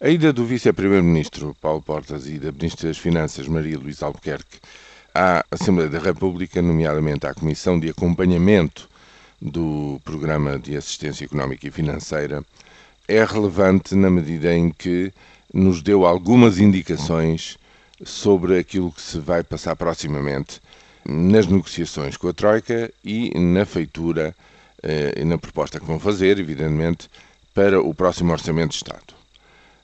A ida do vice-primeiro-ministro Paulo Portas e da ministra das Finanças Maria Luísa Albuquerque à Assembleia da República, nomeadamente à Comissão de Acompanhamento do Programa de Assistência Económica e Financeira, é relevante na medida em que nos deu algumas indicações sobre aquilo que se vai passar proximamente nas negociações com a Troika e na feitura eh, e na proposta que vão fazer, evidentemente, para o próximo Orçamento de Estado.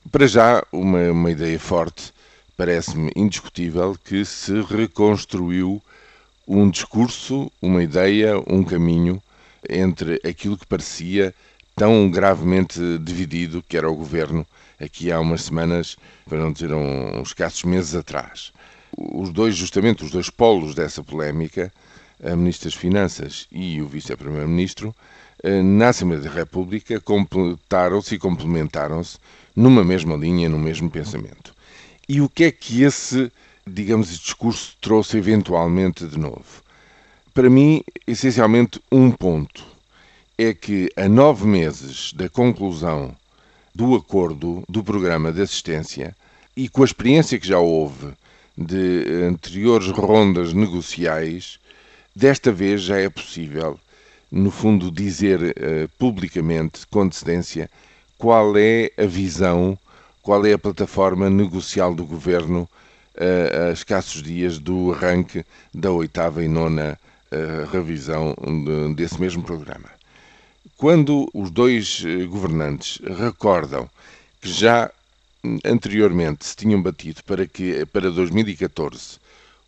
Para já, uma, uma ideia forte, parece-me indiscutível que se reconstruiu um discurso, uma ideia, um caminho entre aquilo que parecia tão gravemente dividido que era o governo aqui há umas semanas, para não dizer uns escassos meses atrás. Os dois, justamente, os dois polos dessa polémica, a Ministra das Finanças e o Vice-Primeiro-Ministro, eh, na Assembleia da República completaram-se e complementaram-se numa mesma linha, no mesmo pensamento. E o que é que esse, digamos, discurso trouxe eventualmente de novo? Para mim, essencialmente, um ponto. É que a nove meses da conclusão do acordo do programa de assistência e com a experiência que já houve de anteriores rondas negociais, desta vez já é possível no fundo, dizer uh, publicamente, com antecedência, qual é a visão, qual é a plataforma negocial do governo uh, a escassos dias do arranque da oitava e nona uh, revisão de, desse mesmo programa. Quando os dois governantes recordam que já anteriormente se tinham batido para que para 2014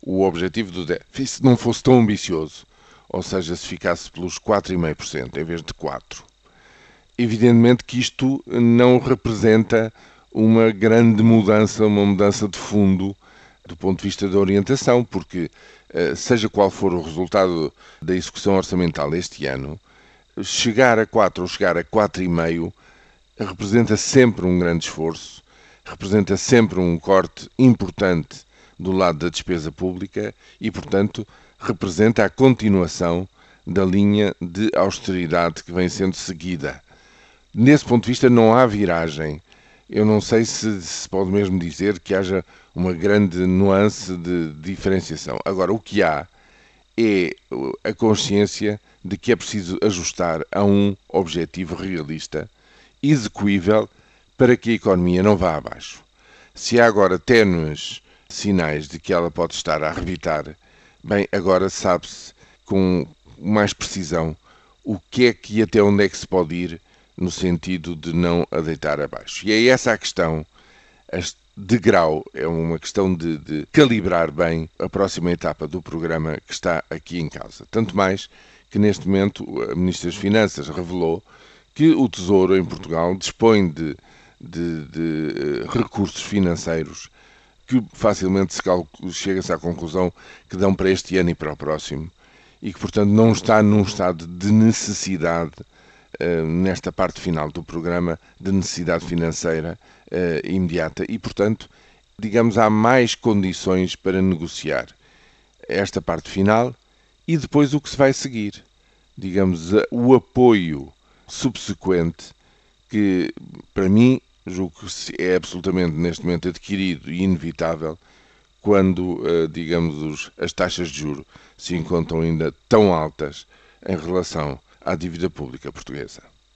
o objetivo do déficit não fosse tão ambicioso, ou seja, se ficasse pelos 4,5% em vez de 4%. Evidentemente que isto não representa uma grande mudança, uma mudança de fundo do ponto de vista da orientação, porque eh, seja qual for o resultado da execução orçamental este ano, chegar a 4 ou chegar a 4,5 representa sempre um grande esforço, representa sempre um corte importante do lado da despesa pública e, portanto, representa a continuação da linha de austeridade que vem sendo seguida. Nesse ponto de vista, não há viragem. Eu não sei se se pode mesmo dizer que haja uma grande nuance de diferenciação. Agora, o que há é a consciência de que é preciso ajustar a um objetivo realista, execuível, para que a economia não vá abaixo. Se há agora ténues sinais de que ela pode estar a arrebitar Bem, agora sabe-se com mais precisão o que é que e até onde é que se pode ir no sentido de não a deitar abaixo. E é essa a questão. De grau, é uma questão de, de calibrar bem a próxima etapa do programa que está aqui em causa. Tanto mais que neste momento a Ministra das Finanças revelou que o Tesouro em Portugal dispõe de, de, de eh, recursos financeiros que facilmente se chega-se à conclusão que dão para este ano e para o próximo e que, portanto, não está num estado de necessidade, uh, nesta parte final do programa, de necessidade financeira uh, imediata e, portanto, digamos, há mais condições para negociar esta parte final e depois o que se vai seguir. Digamos, o apoio subsequente que, para mim, julgo que é absolutamente neste momento adquirido e inevitável quando, eh, digamos, as taxas de juro se encontram ainda tão altas em relação à dívida pública portuguesa.